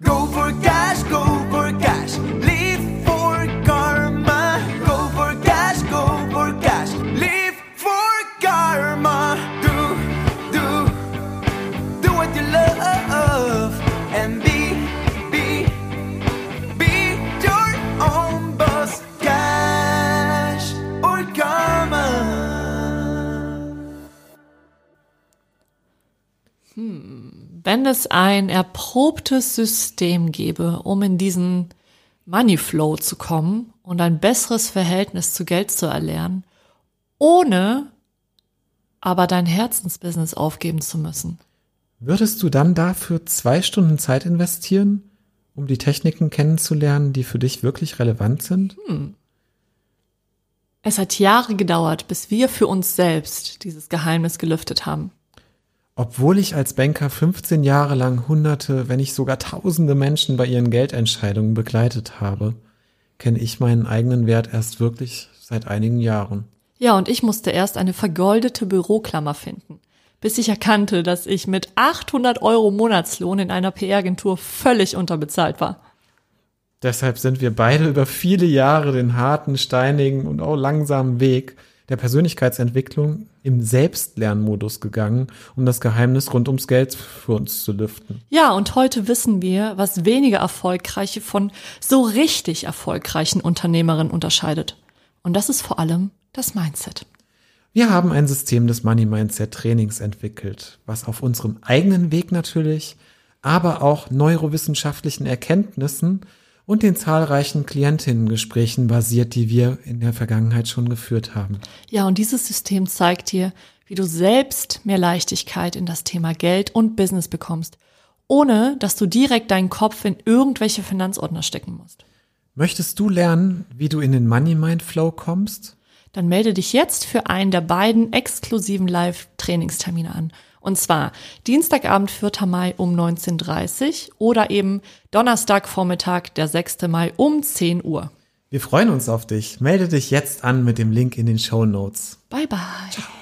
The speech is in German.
Go for cash, go for cash. Live for karma. Go for cash, go for cash. Live for karma. Do, do, do what you love. And be, be, be your own boss. Cash or karma. Hmm. Wenn es ein erprobtes System gäbe, um in diesen Money Flow zu kommen und ein besseres Verhältnis zu Geld zu erlernen, ohne aber dein Herzensbusiness aufgeben zu müssen. Würdest du dann dafür zwei Stunden Zeit investieren, um die Techniken kennenzulernen, die für dich wirklich relevant sind? Es hat Jahre gedauert, bis wir für uns selbst dieses Geheimnis gelüftet haben. Obwohl ich als Banker 15 Jahre lang hunderte, wenn nicht sogar tausende Menschen bei ihren Geldentscheidungen begleitet habe, kenne ich meinen eigenen Wert erst wirklich seit einigen Jahren. Ja, und ich musste erst eine vergoldete Büroklammer finden, bis ich erkannte, dass ich mit 800 Euro Monatslohn in einer PR-Agentur völlig unterbezahlt war. Deshalb sind wir beide über viele Jahre den harten, steinigen und auch langsamen Weg der Persönlichkeitsentwicklung im Selbstlernmodus gegangen, um das Geheimnis rund ums Geld für uns zu lüften. Ja, und heute wissen wir, was weniger erfolgreiche von so richtig erfolgreichen Unternehmerinnen unterscheidet. Und das ist vor allem das Mindset. Wir haben ein System des Money Mindset Trainings entwickelt, was auf unserem eigenen Weg natürlich, aber auch neurowissenschaftlichen Erkenntnissen und den zahlreichen Klientinnengesprächen basiert, die wir in der Vergangenheit schon geführt haben. Ja, und dieses System zeigt dir, wie du selbst mehr Leichtigkeit in das Thema Geld und Business bekommst, ohne dass du direkt deinen Kopf in irgendwelche Finanzordner stecken musst. Möchtest du lernen, wie du in den Money Mind Flow kommst? Dann melde dich jetzt für einen der beiden exklusiven Live-Trainingstermine an. Und zwar Dienstagabend, 4. Mai um 19.30 Uhr oder eben Donnerstagvormittag, der 6. Mai um 10 Uhr. Wir freuen uns auf dich. Melde dich jetzt an mit dem Link in den Show Notes. Bye bye. Ciao.